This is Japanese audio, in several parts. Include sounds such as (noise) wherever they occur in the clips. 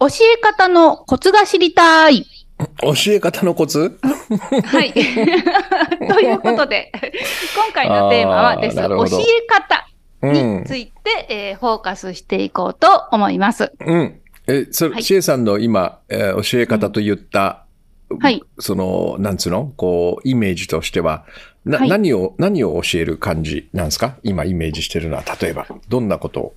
教え方のコツが知りたい。教え方のコツ？はい。(laughs) ということで、今回のテーマはです。教え方うんについて、えーフォーカスしていこうと思います。うん。え、それ、はいシエさんの今、えー教え方と言った、はい。その、なんつうの？こう、イメージとしては、な、はい何を、何を教える感じなんですか？今イメージしてるのは、例えば、どんなことを？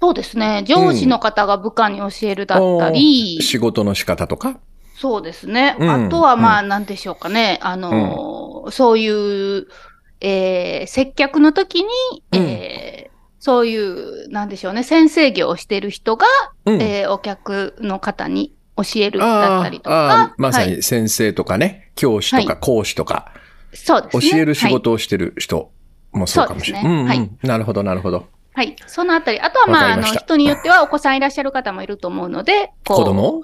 そうですね。上司の方が部下に教えるだったり、仕事の仕方とか？そうですね。うん。あとは、まあ、なんでしょうかね。あのーそういう、えー接客の時に、えーそういう、なんでしょうね。先生業をしてる人が、うん。えーお客の方に教えるだったりとあーあかー。まさはいに先生とかね、教師とかは講師とか、そうですね。教える仕事をしてる人もそうかもしれない。そうですね。うんうん。なるほど、なるほど。はい。はい。そのあたり。あとは、まあ、あの、人によってはお子さんいらっしゃる方もいると思うので、子供？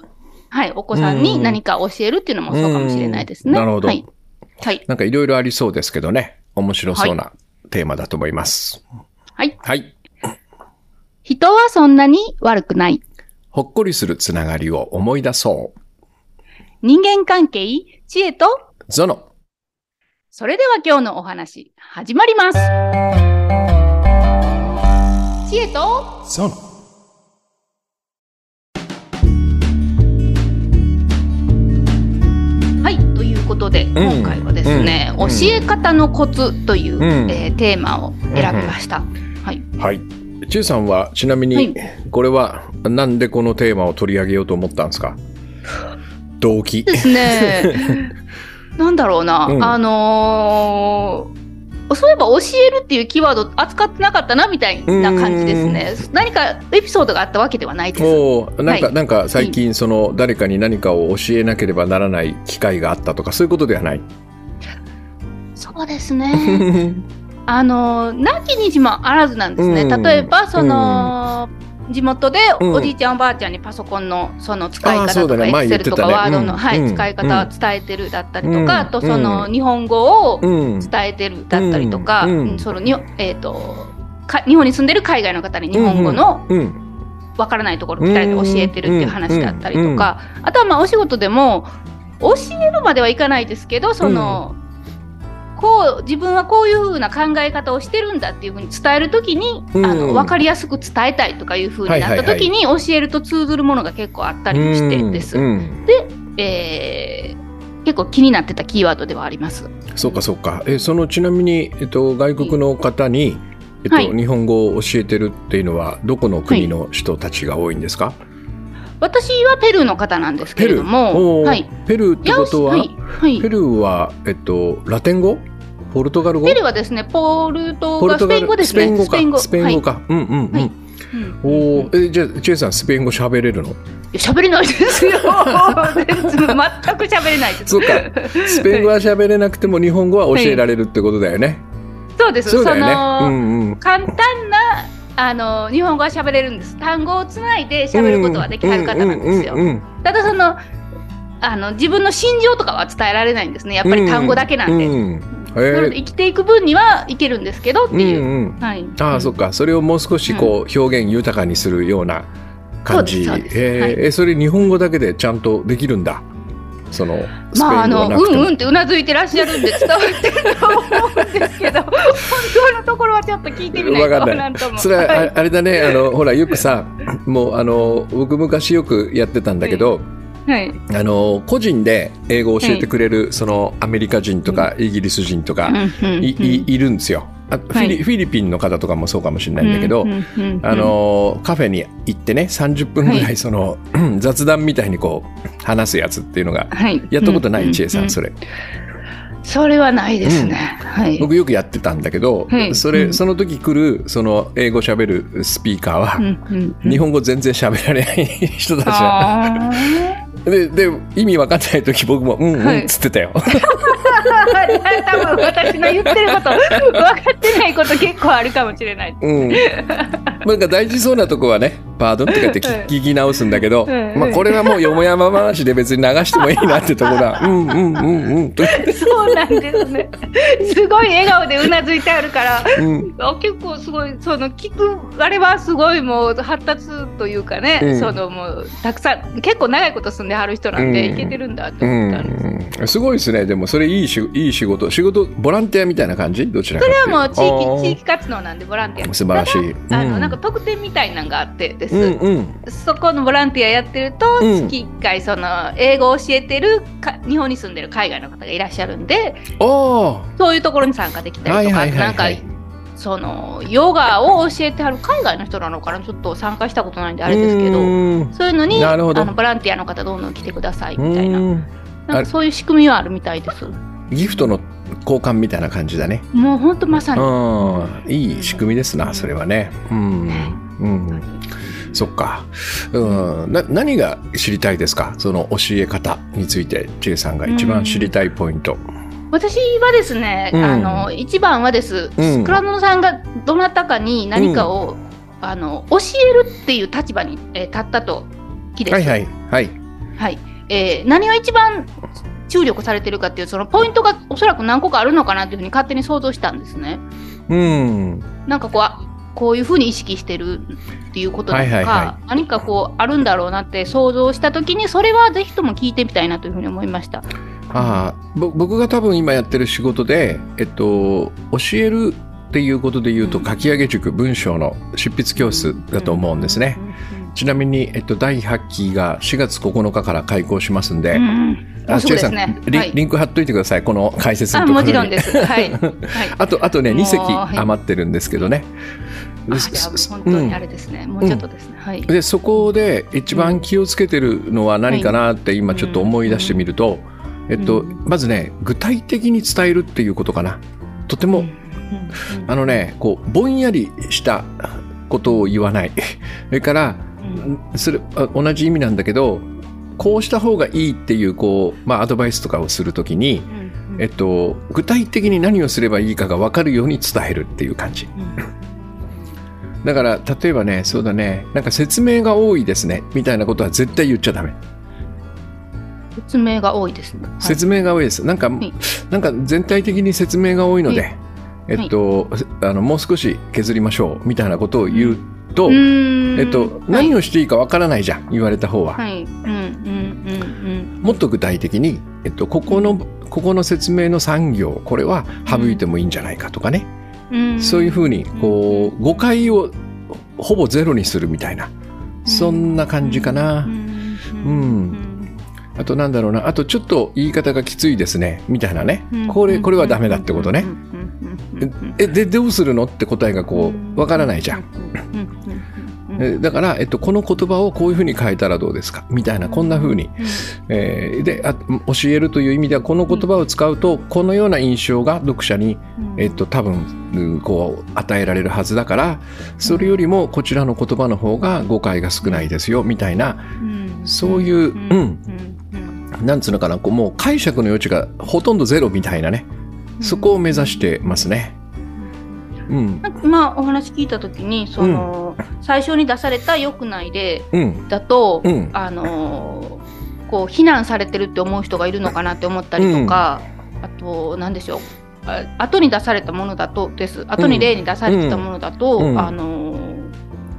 はい。お子さんに何か教えるっていうのもそうかもしれないですね。うんなるほどはい。はい。なんかいろいろありそうですけどね。面白そうなテーマだと思います。はい。はい。人はそんなに悪くない。ほっこりするつながりを思い出そう。人間関係、知恵と、ゾノ。それでは今日のお話、始まります。知恵と。はい。ということで、ん今回はですね、うん教え方のコツという、うんえーテーマを選びました。はい。はい。ちゅさんはちなみに、はいこれはなんでこのテーマを取り上げようと思ったんですか？動機。ですね。(laughs) なんだろうな、うんあのーそういえば教えるっていうキーワード扱ってなかったなみたいな感じですね。何かエピソードがあったわけではないです。おーなんか、はいなんか最近その誰かに何かを教えなければならない機会があったとかそういうことではない？そうですね。あのー、なきにしもあらずなんですね。うん例えば、その、地元でうんおじいちゃんおばあちゃんにパソコンのその使い方とか、エクセルとかワードの、うんはいうん。使い方を伝えてるだったりとか、うん。あとそのうん。日本語をうん。伝えてるだったりとか、そのにえっ、とか日本に住んでる海外の方に日本語のうん。わからないところを伝えて教えてるっていう話だったりとか、あとはまあお仕事でも教えるまではいかないですけどその、こう自分はこういうふうな考え方をしてるんだっていうふうに伝えるときに、うんあの分かりやすく伝えたいとかいうふうになったときに教えると通ずるものが結構あったりもしてです。うんうんえー結構気になってたキーワードではあります。そうかそうか。えそのちなみにえっと外国の方に、えっと、はい日本語を教えてるっていうのはどこの国の人たちが多いんですか？私はペルーの方なんですけ。れども、おー？はい。ペルーってことは、はい。ペルーはえっとラテン語？ポルトガル語？ペルーはですね、ポルトガル、スペイン語ですね。スペイン語か。スペイン語は。うんうんうん。はいうんおお、えじゃあチェイさんスペイン語喋れるの？喋れないですよ。全く喋れないです。そうか。スペイン語は喋れなくても日本語は教えられるってことだよね。そうです。そうだよね。のうんうん。簡単なあの日本語は喋れるんです。単語をつないで喋ることはできはる方なんですよただそのあの自分の心情とかは伝えられないんですね。やっぱり単語だけなんで。うんうんなのでへ生きていく分にはいけるんですけどってえいう。うんうんはい。ああ、そっか。それをもう少しこう、表現豊かにするような感じ。そえーはいえそれ日本語だけでちゃんとできるんだ。その、まああの。うんうんってうなずいてらっしゃるんで伝わってると思うんですけど (laughs) 本当のところはちょっと聞いてみないとわかんないなんとも。それは、はいああれだね、あの、ほら、よくさ、もう、あの、僕昔よくやってたんだけど、はい。あの、個人で英語を教えてくれる、その、アメリカ人とか、イギリス人とか、いいいるんですよ。あフィリ。フィリピンの方とかもそうかもしれないんだけど、あのカフェに行ってね30分ぐらいその、雑談みたいにこう話すやつっていうのがやったことない、千恵さんそれ。それはないですね。はい。僕よくやってたんだけど、はい。そうん。れその時来るその英語喋るスピーカーは、うんうんうん。日本語全然喋られない人たちでで意味わかんない時僕も「うんうん」はいっつってたよ。(laughs) 多分私の言ってること分かってないこと結構あるかもしれない。うん。なんか大事そうなとこはね、パードンってかって聞聞き直すんだけど、うんまあこれはもうよもやま話で別に流してもいいなってとこだ。(laughs) うんうんうんうん。とそうなんですね。すごい笑顔でうなずいてあるから、うんあ結構すごいその聞くあれはすごいもう発達というかね、うんそのもうたくさん結構長いこと住んではる人なんで、うんいけてるんだってう思ったんです。ん、すごいですね。でもそれいいしいい仕事。仕事、ボランティアみたいな感じ？どちらかそれはもう地域地域活動なんでボランティア素晴らしい。あの、うんなんか特典みたいなのがあってです、うんうん。そこのボランティアやってると、うん。月1回その英語を教えてるか日本に住んでる海外の方がいらっしゃるんでそういうところに参加できたりとか、はいはいはいはい。なんかそのヨガを教えてはる海外の人なのかなちょっと参加したことないんであれですけどうん。そういうのにあのボランティアの方どんどん来てくださいみたいな。うん。なんかそういう仕組みはあるみたいです。ギフトの交換みたいな感じだね。もうほんとまさに。うん、いい仕組みですな、それはね。うん、うん、そっか。うん、な、何が知りたいですか？その教え方について、ちえさんが一番知りたいポイント。私はですね、うんあの一番はです、うん倉野さんがどなたかに何かを、あの教えるっていう立場に、えー立ったときです。はいはいはい。はいえー何を一番注力されてるかっていうそのポイントがおそらく何個かあるのかなっていうふうに勝手に想像したんですね。うん、なんかこうあこういうふうに意識してるっていうことだとか、はいはいは何かこうあるんだろうなって想像したときにそれはぜひとも聞いてみたいなというふうに思いました。あ僕が多分今やってる仕事で、えっと、教えるっていうことで言うと、書き上げ塾文章の執筆教室だと思うんですね。ちなみに、えっと、第8期が4月9日から開講しますんで、うんうんあそうです千恵ね。さんリ,、はいリンク貼っといてください、この解説あのところに。もちろんです。はい。はい。(laughs) あと、あとね、もう2席はい余ってるんですけどね。本当にあれですね。もうちょっとですね。はい。でそこで一番気をつけてるのは何かなって今ちょっと思い出してみると、えっと、うん。まずね具体的に伝えるっていうことかな。とても、うん。うん。あのねこうぼんやりしたことを言わない。(laughs) それからうん。それあ同じ意味なんだけどこうした方がいいっていうこう、まあ、アドバイスとかをするときに、うん。えっと、具体的に何をすればいいかが分かるように伝えるっていう感じだから例えばねそうだね。なんか説明が多いですね。みたいなことは絶対言っちゃダメ。説明が多いですね。はい。説明が多いです。なんか、い。なんか全体的に説明が多いので、はい。えっと、あのもう少し削りましょう。みたいなことを言うと、えっと、何をしていいかわからないじゃん。言われた方は、はい。うんうんうん。もっと具体的に、えっと、ここのここの説明の産業これは省いてもいいんじゃないかとかね。そういうふうにこう誤解をほぼゼロにするみたいなそんな感じかな。うん。うん。あとなんだろうな、あとちょっと言い方がきついですね、みたいなね。うん。これ、これはダメだってことね。え、で、どうするのって答えがこう、わからないじゃん。だから、えっと、この言葉をこういうふうに変えたらどうですか？みたいな、こんなふうに。えーであ、教えるという意味では、この言葉を使うと、このような印象が読者に、えっと、多分、うんこう、与えられるはずだから、それよりもこちらの言葉の方が誤解が少ないですよ、みたいな、そういう、うん、なんつうのかな、こうもう解釈の余地がほとんどゼロみたいなね、そこを目指してますね。うん、なんか今お話聞いた時にその、最初に出された「良くない例うん、」だと、うん。あのーこう非難されてるって思う人がいるのかなって思ったりとか、あと何でしょう。あ後に出されたものだとです。後に例に出されてたものだと、うん。あのー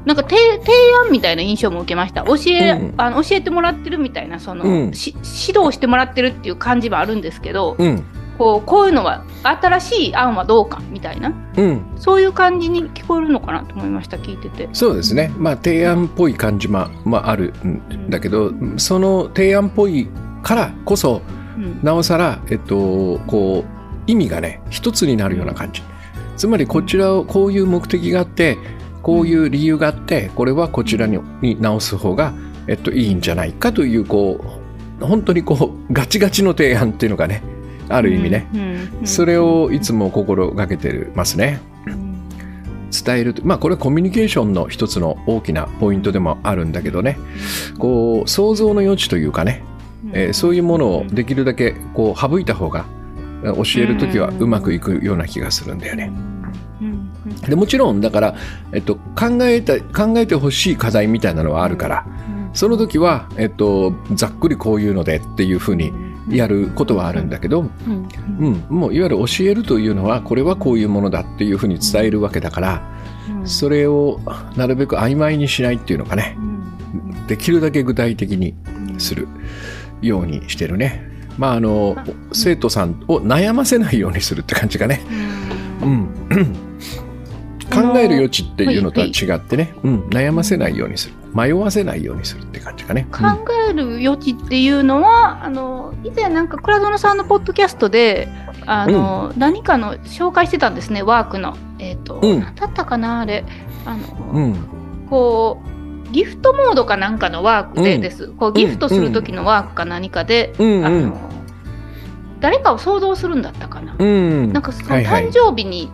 なんか提提案みたいな印象も受けました。教え,、うん。あの教えてもらってるみたいなその、うん。し指導してもらってるっていう感じもあるんですけど、うん、こうこういうのは新しい案はどうかみたいなうん、そういう感じに聞こえるのかなと思いました聞いてて。そうですね。まあ、提案っぽい感じも、まあ、あるんだけど、その提案っぽいからこそ、うんなおさら、えっと、こう、意味がね、一つになるような感じ。つまり、こちらを、こういう目的があって、こういう理由があって、これはこちらにに直す方が、えっと、いいんじゃないかという、こう、本当にこう、ガチガチの提案っていうのがね、ある意味ね、それをいつも心がけてますね。うん伝えるとまあこれはコミュニケーションの一つの大きなポイントでもあるんだけどね。こう想像の余地というかね、えーそういうものをできるだけこう省いた方が、教える時はうまくいくような気がするんだよね。でもちろんだから、えっと、考えた考えてほしい課題みたいなのはあるから、その時は、えっと、ざっくりこういうのでっていうふうにやることはあるんだけど、うん。もういわゆる教えるというのはこれはこういうものだっていうふうに伝えるわけだから、それをなるべく曖昧にしないっていうのかね、できるだけ具体的にするようにしてるね。まああの生徒さんを悩ませないようにするって感じかね。うん、考える余地っていうのとは違ってね、うん、悩ませないようにする。迷わせないようにするって感じかね。考える余地っていうのはあの以前なんか倉園さんのポッドキャストであの、うん、何かの紹介してたんですねワークの。えっ、ー、と、うん、だったかなあれ。あの、うん、こうギフトモードかなんかのワークでです、こうギフトする時のワークか何かで、あの誰かを想像するんだったかな。なんかその誕生日に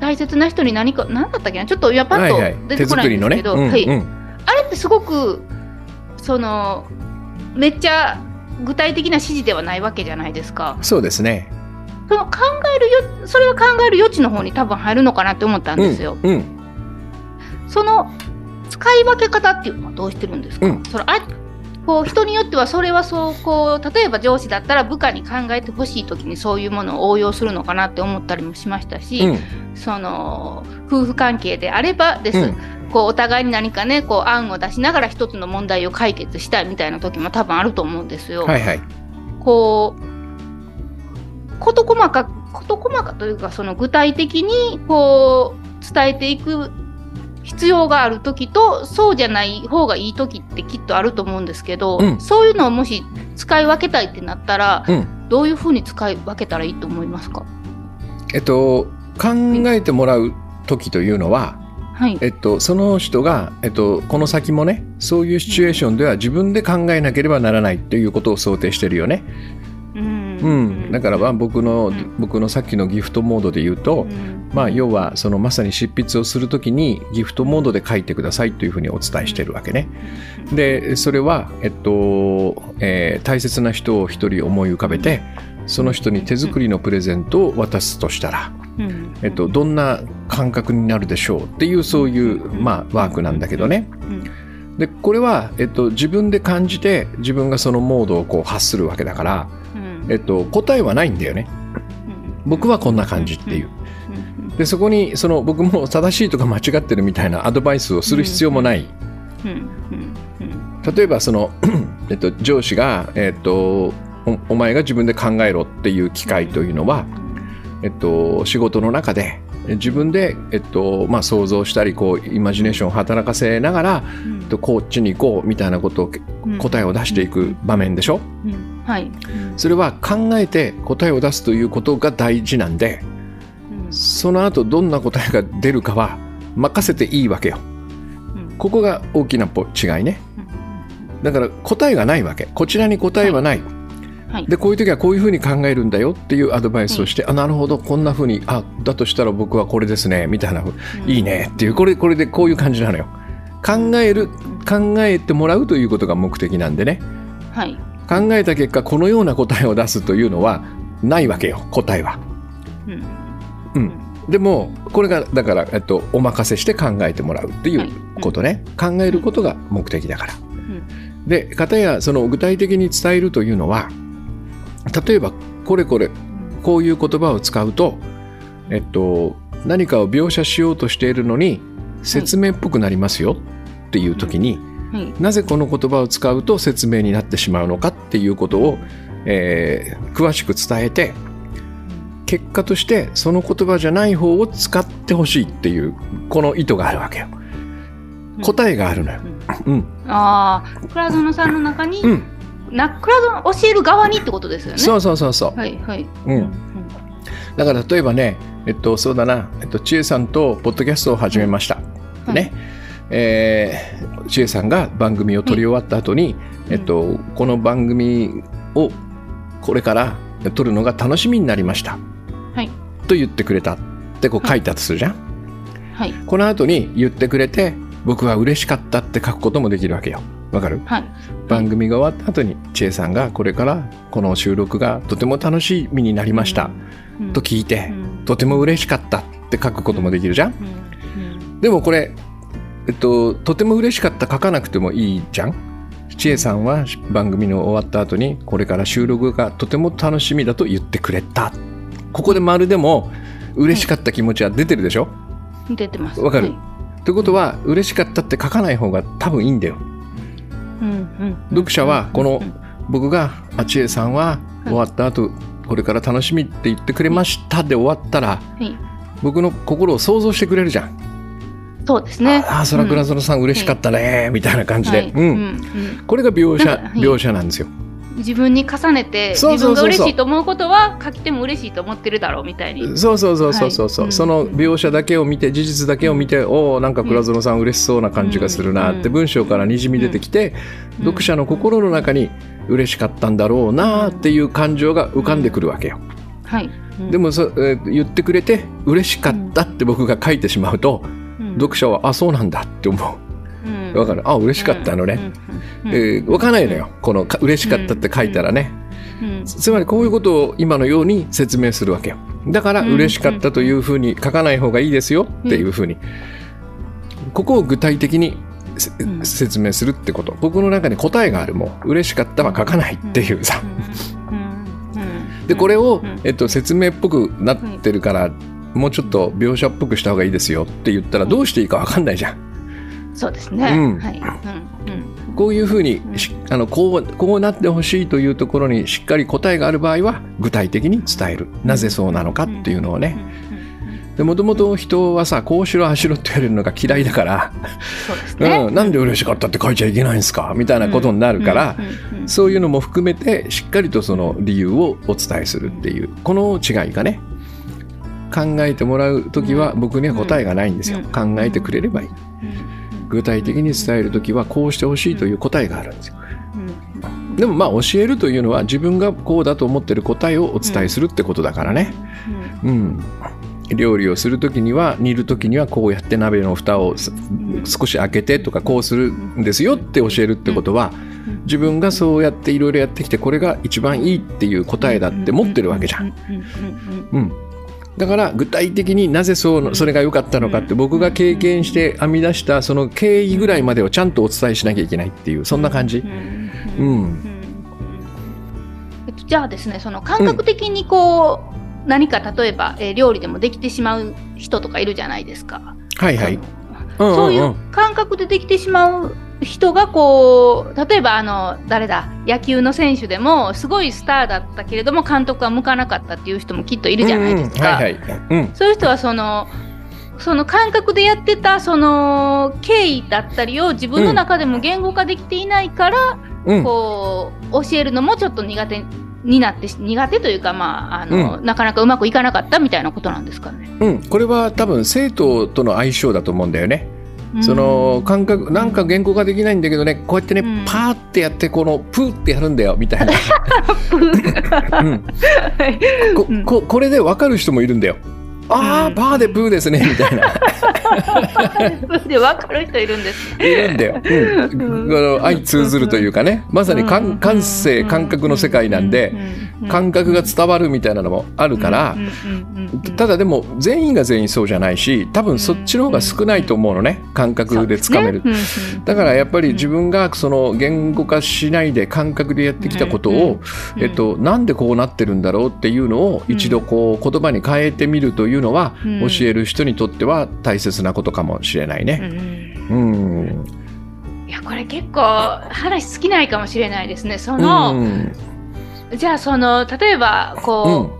大切な人に何か何だったっけな？ちょっといやパッと出てこないんですけど、はい、はいね、あれってすごくそのめっちゃ具体的な指示ではないわけじゃないですか。そうですね。その考えるよそれは考える余地の方に多分入るのかなって思ったんですよ。うんうん、その使い分け方っていうのはどうしてるんですか、うん、そのあこう人によってはそれはそうこう例えば上司だったら部下に考えてほしい時にそういうものを応用するのかなって思ったりもしましたし、うん、その夫婦関係であればです、うん、こうお互いに何かねこう案を出しながら一つの問題を解決したいみたいな時も多分あると思うんですよ。はいはい、こう事細か事細かというかその具体的にこう伝えていく必要がある時とそうじゃない方がいい時ってきっとあると思うんですけど、うん、そういうのをもし使い分けたいってなったら、うん、どういうふうに使い分けたらいいと思いますか？えっと考えてもらう時というのは、はい、えっと、その人が、えっと、この先もねそういうシチュエーションでは自分で考えなければならないということを想定してるよね。うん、うん、だからまあ僕の、僕のさっきのギフトモードで言うと、まあ、要はそのまさに執筆をするときにギフトモードで書いてくださいというふうにお伝えしているわけね。でそれは、えっとえー、大切な人を一人思い浮かべてその人に手作りのプレゼントを渡すとしたら、えっと、どんな感覚になるでしょうっていうそういう、まあ、ワークなんだけどね。でこれは、えっと、自分で感じて自分がそのモードをこう発するわけだから、えっと、答えはないんだよね。僕はこんな感じっていう。でそこにその僕も正しいとか間違ってるみたいなアドバイスをする必要もない。例えばその、えっと、上司が、えっとお、お前が自分で考えろっていう機会というのは、えっと、仕事の中で自分で、えっとまあ、想像したりこうイマジネーションを働かせながら、うん、とこっちに行こうみたいなことを、うん、答えを出していく場面でしょ、うん、はい、それは考えて答えを出すということが大事なんで、その後どんな答えが出るかは任せていいわけよ。ここが大きな違いね。だから答えがないわけ。こちらに答えはない。はい、でこういう時はこういうふうに考えるんだよっていうアドバイスをして、はい、あなるほど。こんなふうにあだとしたら僕はこれですねみたいな、うん、いいね。っていうこれこれでこういう感じなのよ。考える考えてもらうということが目的なんでね、はい、考えた結果このような答えを出すというのはないわけよ答えは。うん、でもこれがだから、えっと、お任せして考えてもらうっていうことね、はい、考えることが目的だから。うん、で片やその具体的に伝えるというのは例えばこれこれこういう言葉を使うと、えっと、何かを描写しようとしているのに説明っぽくなりますよっていう時に、はいはい、なぜこの言葉を使うと説明になってしまうのかっていうことを、えー、詳しく伝えて結果としてその言葉じゃない方を使ってほしいっていうこの意図があるわけよ。答えがあるのよ。うん、ああ倉園さんの中に、うん、な倉園教える側にってことですよね。そうそうそうそう。はいはい。うん。だから例えばね、えっとそうだな、えっと千恵さんとポッドキャストを始めました。はい、ね。えー、千恵さんが番組を撮り終わった後に、えっと、この番組をこれから撮るのが楽しみになりました。はい、と言ってくれたってこう書いたとするじゃん、はい、この後に言ってくれて僕は嬉しかったって書くこともできるわけよ。わかる、はい、番組が終わった後に千恵さんがこれからこの収録がとても楽しみになりました、と聞いて、とても嬉しかったって書くこともできるじゃん、でもこれ、えっと、とても嬉しかった書かなくてもいいじゃん？千恵さんは番組の終わった後にこれから収録がとても楽しみだと言ってくれた。ここで丸でも嬉しかった気持ちは出てるでしょ、出てます。わかる、はい、ということは嬉しかったって書かない方が多分いいんだよ、うんうん、読者はこの僕があちえさんは終わった後、これから楽しみって言ってくれましたで終わったら、僕の心を想像してくれるじゃん。そうですね。ああ、そらくらそらさん嬉しかったね、みたいな感じで。うん。これが描写、描写なんですよ。自分に重ねて自分が嬉しいと思うことは書き手も嬉しいと思ってるだろうみたいに。そうそうそうそう。そうそう、はい、その描写だけを見て事実だけを見て、うん、おおなんか倉園さん嬉しそうな感じがするなって文章からにじみ出てきて、うん、読者の心の中に嬉しかったんだろうなっていう感情が浮かんでくるわけよ。はい、でもそ、えー、言ってくれて嬉しかったって僕が書いてしまうと、読者はあそうなんだって思う。わかる？あ嬉しかったのね、うんえー、わかんないのよ。この嬉しかったって書いたらね、つまりこういうことを今のように説明するわけよ。だから嬉しかったというふうに書かない方がいいですよ。っていうふうに。ここを具体的に説明するってこと。僕の中に答えがあるもう嬉しかったは書かないっていうさ。でこれを、えっと、説明っぽくなってるからもうちょっと描写っぽくした方がいいですよって言ったらどうしていいか分かんないじゃん。そうですね、うん。はい。うん、こういうふうに、あのこうこうなってほしいというところにしっかり答えがある場合は具体的に伝える。なぜそうなのかっていうのをね、でもともと人はさこうしろあしろって言われるのが嫌いだからう、ね、うん、なんで嬉しかったって書いちゃいけないんですか？みたいなことになるから、そういうのも含めてしっかりとその理由をお伝えするっていうこの違いがね考えてもらう時は僕には答えがないんですよ、考えてくれればいい。具体的に伝える時はこうしてほしいという答えがあるんですよ。でもまあ教えるというのは自分がこうだと思ってる答えをお伝えするってことだからね。うん、料理をする時には煮る時にはこうやって鍋の蓋を少し開けてとかこうするんですよって教えるってことは自分がそうやっていろいろやってきてこれが一番いいっていう答えだって持ってるわけじゃん。うんだから具体的になぜそうそれが良かったのかって僕が経験して編み出したその経緯ぐらいまでをちゃんとお伝えしなきゃいけないっていうそんな感じ。うん、えっと、じゃあですねその感覚的にこう、うん、何か例えば、えー、料理でもできてしまう人とかいるじゃないですか。はいはい。そういう感覚でできてしまう人がこう例えばあの誰だ野球の選手でもすごいスターだったけれども監督は向かなかったっていう人もきっといるじゃないですか。そういう人はそのその感覚でやってたその経緯だったりを自分の中でも言語化できていないから、うん、こう教えるのもちょっと苦手になって苦手というか、まああの、うん、なかなかうまくいかなかったみたいなことなんですかね。うん、これは多分生徒との相性だと思うんだよね。その感覚なんか言語化できないんだけどねこうやってね、うん、パーってやってこのプーってやるんだよみたいな、(laughs) うん、ここれで分かる人もいるんだよ。ああ、パーでプーですねみたいな。で分かる人いるんです、いるんだよ。うん、あの相通ずるというかね。まさに感感性感覚の世界なんで感覚が伝わるみたいなのもあるからただでも全員が全員そうじゃないし多分そっちの方が少ないと思うのね感覚でつかめる。だからやっぱり自分がその言語化しないで感覚でやってきたことを、えっと、なんでこうなってるんだろうっていうのを一度こう言葉に変えてみるというのは、教える人にとっては大切なことかもしれないね。うん、うん。いやこれ結構話尽きないかもしれないですね。その、うん、じゃあその例えばこう、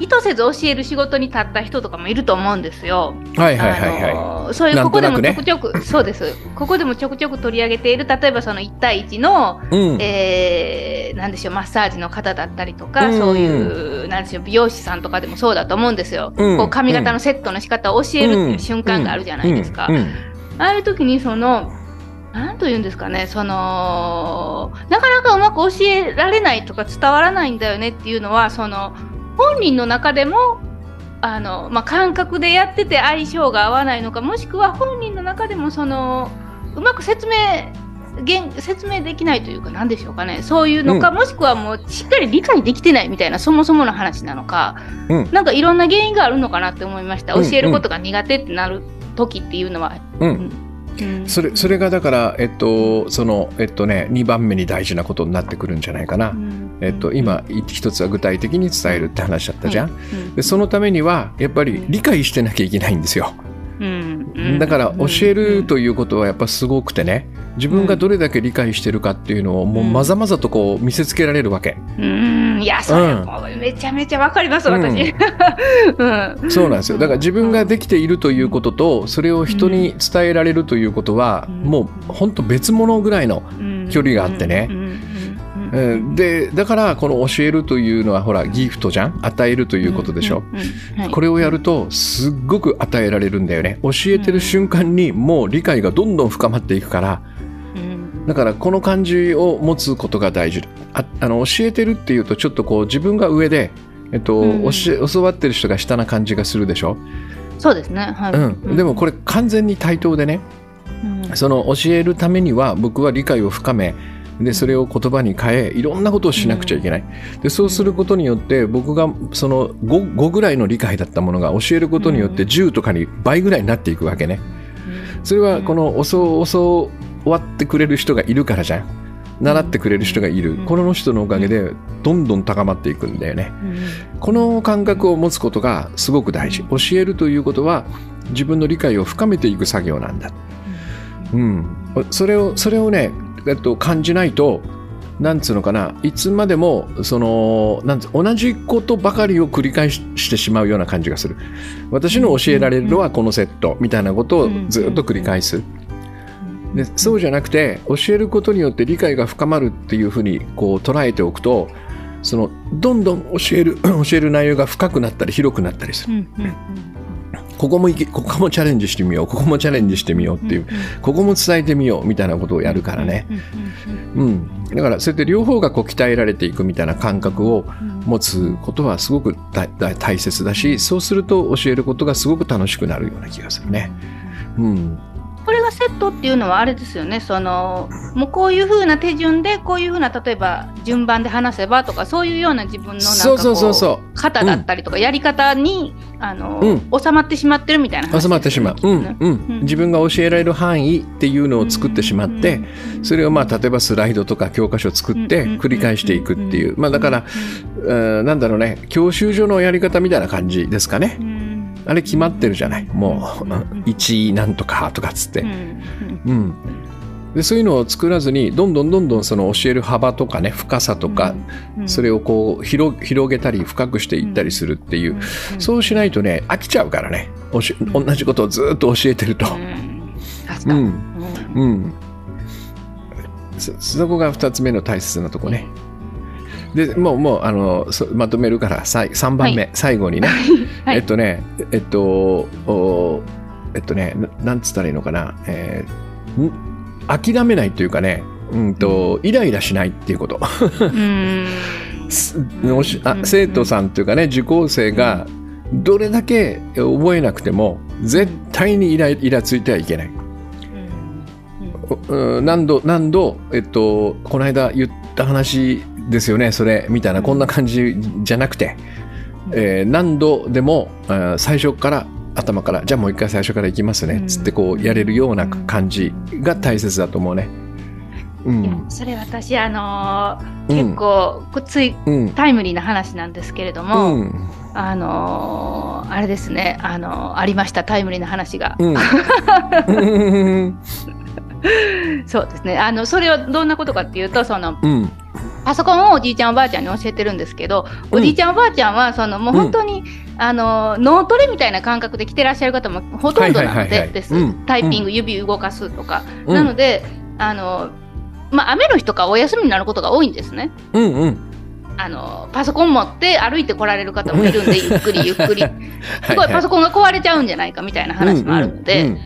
意図せず教える仕事に立った人とかもいると思うんですよ。はいはいはいはい。そういうここでもちょくちょく、ね、そうです。ここでもちょくちょく取り上げている例えばその1対1の、うん、えー、なんでしょうマッサージの方だったりとか、うん、そういうなんでしょう美容師さんとかでもそうだと思うんですよ。うん、こう髪型のセットの仕方を教えるっていう瞬間があるじゃないですか。ああいう時にそのなんと言うんですかね、その、なかなかうまく教えられないとか伝わらないんだよねっていうのは、その、本人の中でもあの、まあ、感覚でやってて相性が合わないのかもしくは本人の中でもそのうまく説明説明できないというか何でしょうかねそういうのか、うん、もしくはもうしっかり理解できてないみたいなそもそもの話なのか、うん、なんかいろんな原因があるのかなって思いました、教えることが苦手ってなる時っていうのは。うんそれそれがだから、えっとそのえっとね、2番目に大事なことになってくるんじゃないかな、えっと、今一つは具体的に伝えるって話だったじゃん、でそのためにはやっぱり理解してなきゃいけないんですよ。だから教えるということはやっぱすごくてね自分がどれだけ理解してるかっていうのをもうまざまざとこう見せつけられるわけ。うん。いやそれもめちゃめちゃわかります、私、(laughs) うん、そうなんですよ。だから自分ができているということとそれを人に伝えられるということはもう本当別物ぐらいの距離があってね。うん、でだからこの教えるというのはほらギフトじゃん？与えるということでしょ、うん。うん、これをやるとすっごく与えられるんだよね。教えてる瞬間にもう理解がどんどん深まっていくから、だからこの感じを持つことが大事。ああの教えてるっていうとちょっとこう自分が上で、えっと教教わってる人が下な感じがするでしょ？そうですね、はい。うん、でもこれ完全に対等でね、その教えるためには僕は理解を深めでそれを言葉に変えいろんなことをしなくちゃいけない、でそうすることによって僕がその 5, 5ぐらいの理解だったものが教えることによって10とかに倍ぐらいになっていくわけね、それはこの教教わってくれる人がいるからじゃん。習ってくれる人がいる、この人のおかげでどんどん高まっていくんだよね、この感覚を持つことがすごく大事。教えるということは自分の理解を深めていく作業なんだ、うん、それをそれをねえっと、感じないとなんつうのかないつまでもそのなん同じことばかりを繰り返してしまうような感じがする。私の教えられるのはこのセットみたいなことをずっと繰り返すでそうじゃなくて教えることによって理解が深まるっていうふうにこう捉えておくとそのどんどん教える (clears throat) 教える内容が深くなったり広くなったりする。ここもいけここもチャレンジしてみよう。ここもチャレンジしてみようっていう、ここも伝えてみようみたいなことをやるからね、うん、だからそうやって両方がこう鍛えられていくみたいな感覚を持つことはすごく大切だしそうすると教えることがすごく楽しくなるような気がするね。うんこれがセットっていうのはあれですよね。そのもうこういうふうな手順でこういうふうな例えば順番で話せばとかそういうような自分のなんかこう型だったりとかやり方に、あの、うん、収まってしまってるみたいな話、ね、収まってしまう、うんうん、自分が教えられる範囲っていうのを作ってしまって、それをまあ例えばスライドとか教科書を作って繰り返していくっていう、まあだから、うん、なんだろうね。教習所のやり方みたいな感じですかね。あれ決まってるじゃない。もう1なんとかとかっつって、うん、でそういうのを作らずにどんどんどんどんその教える幅とかね深さとか、それをこう広げたり深くしていったりするっていう、そうしないとね飽きちゃうからね。同じことをずっと教えてると。うん、うん。そそこが2つ目の大切なとこね。でもうもうあのまとめるから3番目、はい、最後にね、はい、えっとねえっとえっとねなんつったらいいのかな、えー、諦めないというかねうんとイライラしないっていうこと。(laughs) あ生徒さんというかね受講生がどれだけ覚えなくても絶対にイライラついてはいけない。うん、何度何度、えっと、この間言った話ですよねそれみたいなこんな感じじゃなくて、えー、何度でも最初から頭からじゃあもう一回最初からいきますねつってこうやれるような感じが大切だと思うね。うん、それ私あのー、結構つい、うん、タイムリーな話なんですけれども、うん、あのー、あれですねあのー、ありましたタイムリーな話が。(laughs) そうですね。あのそれはどんなことかっていうとその、パソコンをおじいちゃんおばあちゃんに教えてるんですけど、おじいちゃんおばあちゃんはそのもう本当に、うん、あの脳トレみたいな感覚で来てらっしゃる方もほとんどなのでです、タイピング、指動かすとか、うん、なのであの、まあ、雨の日とかお休みになることが多いんですね。うんうん。あのパソコン持って歩いてこられる方もいるんで (laughs) ゆっくりゆっくり。すごいパソコンが壊れちゃうんじゃないかみたいな話もあるので、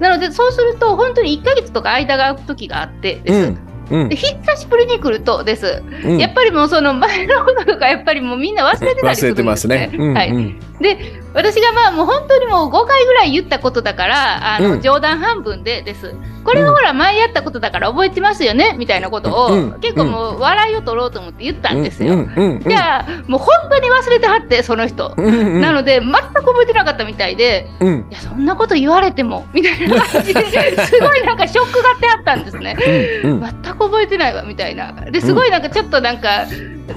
なのでそうすると本当に1か月とか間が空く時があってです。うん、で久しぶりに来るとです、うん、やっぱりもうその前のこととかやっぱりもうみんな忘れてたりするんですね。忘れてますね。はい、で私がまあもう本当にもう5回ぐらい言ったことだからあの、うん。冗談半分でですこれはほら前やったことだから覚えてますよね？みたいなことを、うん。結構もう笑いを取ろうと思って言ったんですよ、じゃあもう本当に忘れてはってその人、なので全く覚えてなかったみたいでうん。いやそんなこと言われてもみたいな感じですごいなんかショックがってあったんですね。全く覚えてないわみたいな。ですごいなんかちょっとなんか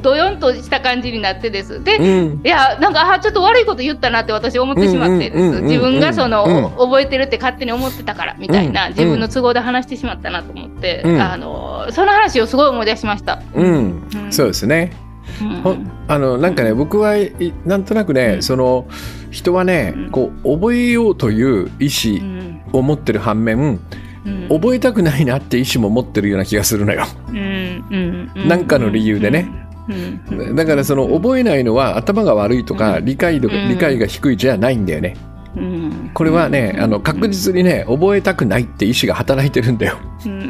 どよんとした感じになってです。で、うん。いやなんかあちょっと悪いこと言ったなって私思ってしまってです、うんうんうんうん自分がその、うん覚えてるって勝手に思ってたからみたいな、うん。自分の都合で話してしまったなと思って、うん。あのその話をすごい思い出しました。うん。うん。そうですね。うん。ほあのなんかね僕はいなんとなくねその人はねうん。こう覚えようという意思うん。を持ってる反面うん。覚えたくないなって意思も持ってるような気がするのよ。うん。うん。なんかの理由でね。うん。うんだからその覚えないのは頭が悪いとかうん理解度うん。理解が低いじゃないんだよね。うんこれはねあの確実にね覚えたくないって意思が働いてるんだよ。うん。(laughs) い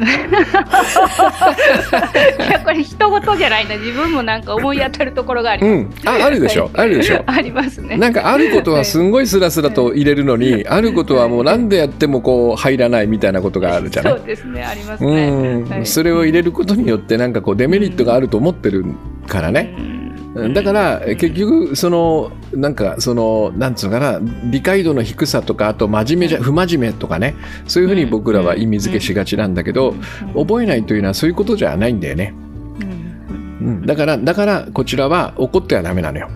やこれ人事じゃないな自分もなんか思い当たるところがありうます。ん。ああるでしょ。(laughs) あるでしょ。ありますね。なんかあることはすんごいスラスラと入れるのに、あることはもう何でやってもこう入らないみたいなことがあるじゃない？そうですねありますうね。ん、はい。それを入れることによってなんかこうデメリットがあると思ってるからね、うん。だからえ結局そのなんかそのなんつうのかな理解度の低さとかあと真面目じゃ不真面目とかね。そういうふうに僕らは意味付けしがちなんだけど覚えないというのはそういうことじゃないんだよね、うん。うん、だからだからこちらは怒ってはダメなのよ。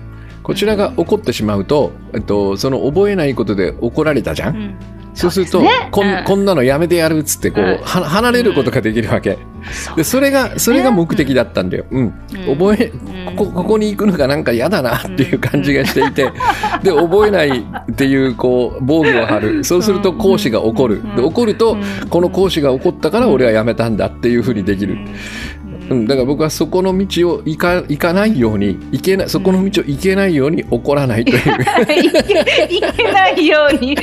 こちらが怒ってしまうと、えっと、その覚えないことで怒られたじゃんそうするとね。こんうん。こんなのやめてやるっつってこう、うん。は離れることができるわけ。そう。でそれがそれが目的だったんだよ、うん、覚えうん。こここに行くのがなんか嫌だなっていう感じがしていて (laughs) で覚えないっていうこう防御を張る。そうすると講師が怒る。で怒るとこの講師が怒ったから俺はやめたんだっていうふうにできる、うん、だから僕はそこの道を行か行かないように行けないそこの道を行けないように怒らないという。いけいけないように。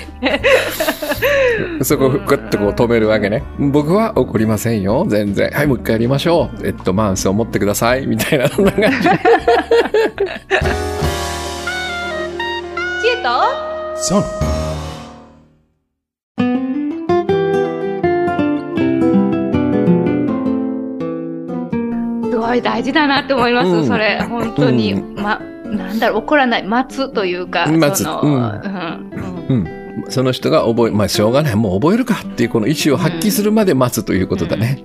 そこをグッとこう止めるわけね。僕は怒りませんよ。全然。はいもう一回やりましょう。えっとマウスを持ってください。みたいなそんな感じ。知恵とごい大事だなって思います、うん。それ。本当に、うん。まなんだろう怒らない。待つというか待つ。うんそのうん。うん。うん、その人が覚え、まあ、しょうがない、もう覚えるかっていうこの意思を発揮するまで待つということだね。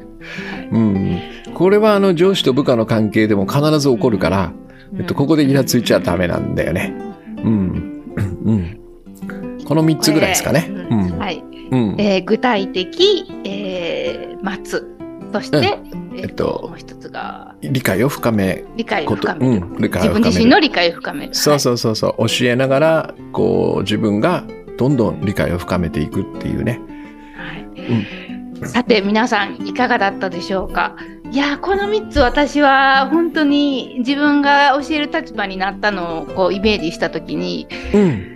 うん、これはあの上司と部下の関係でも必ず起こるから、えっと、ここでイラついちゃダメなんだよね。うん、うん、この3つぐらいですかね。はい。うん、えー具体的、えー待つ。そして、ええっともう一つが。理解を深め理解を深める、うん、理解自分を深める。自身の理解を深める。そうそうそうそう、教えながら、こう自分がどんどん理解を深めていくっていうね。はい。はいさて皆さんいかがだったでしょうか？いやーこの3つ私は本当に自分が教える立場になったのをこうイメージした時に、うん、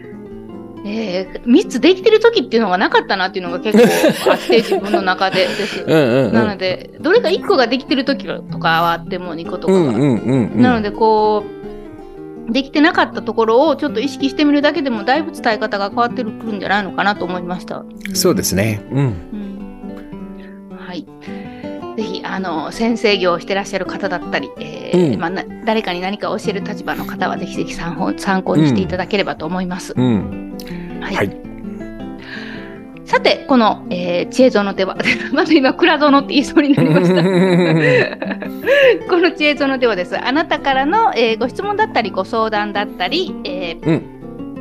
えー、3つできてる時っていうのがなかったなっていうのが結構あって (laughs) 自分の中でです。うん、うん、なのでどれか1個ができてる時とかはあっても2個とかが。うん、うん、うん、うん。なのでこうできてなかったところをちょっと意識してみるだけでもだいぶ伝え方が変わってくるんじゃないのかなと思いました。そうですね。うん。うんはい。ぜひあの先生業をしてらっしゃる方だったり、えーうんまあ、な誰かに何か教える立場の方はぜひぜひ参考参考にしていただければと思います。うん。はいはい。さてこの、えー知恵園では (laughs) また今倉園って言いそうになりました。(laughs) この知恵園ではですあなたからの、えーご質問だったりご相談だったり、えーうん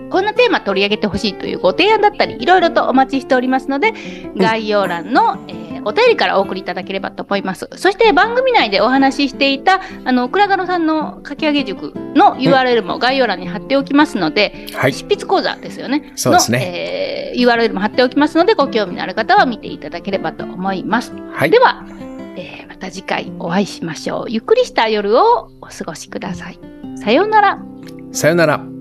こんなテーマ取り上げてほしいというご提案だったりいろいろとお待ちしておりますので概要欄の、えーお便りからお送りいただければと思いますそして番組内でお話ししていたあの倉園さんの書き上げ塾の URL も概要欄に貼っておきますので、はい。執筆講座ですよねそうですねの、えー URL も貼っておきますのでご興味のある方は見ていただければと思いますはいで。は、えーまた次回お会いしましょう。ゆっくりした夜をお過ごしください。さようなら。さよなら。